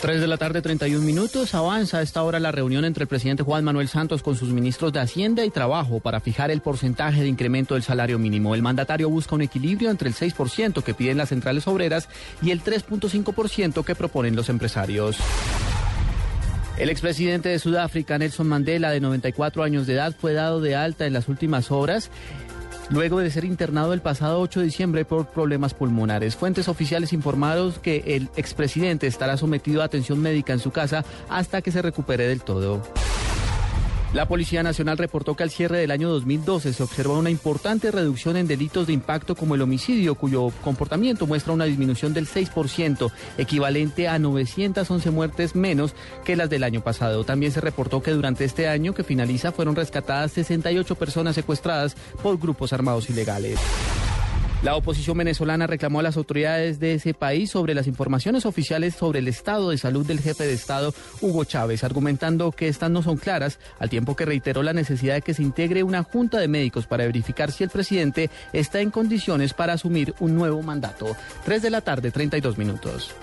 3 de la tarde, 31 minutos. Avanza a esta hora la reunión entre el presidente Juan Manuel Santos con sus ministros de Hacienda y Trabajo para fijar el porcentaje de incremento del salario mínimo. El mandatario busca un equilibrio entre el 6% que piden las centrales obreras y el 3.5% que proponen los empresarios. El expresidente de Sudáfrica, Nelson Mandela, de 94 años de edad, fue dado de alta en las últimas horas luego de ser internado el pasado 8 de diciembre por problemas pulmonares. Fuentes oficiales informaron que el expresidente estará sometido a atención médica en su casa hasta que se recupere del todo. La Policía Nacional reportó que al cierre del año 2012 se observó una importante reducción en delitos de impacto como el homicidio, cuyo comportamiento muestra una disminución del 6%, equivalente a 911 muertes menos que las del año pasado. También se reportó que durante este año que finaliza fueron rescatadas 68 personas secuestradas por grupos armados ilegales. La oposición venezolana reclamó a las autoridades de ese país sobre las informaciones oficiales sobre el estado de salud del jefe de Estado, Hugo Chávez, argumentando que estas no son claras, al tiempo que reiteró la necesidad de que se integre una junta de médicos para verificar si el presidente está en condiciones para asumir un nuevo mandato. Tres de la tarde, 32 minutos.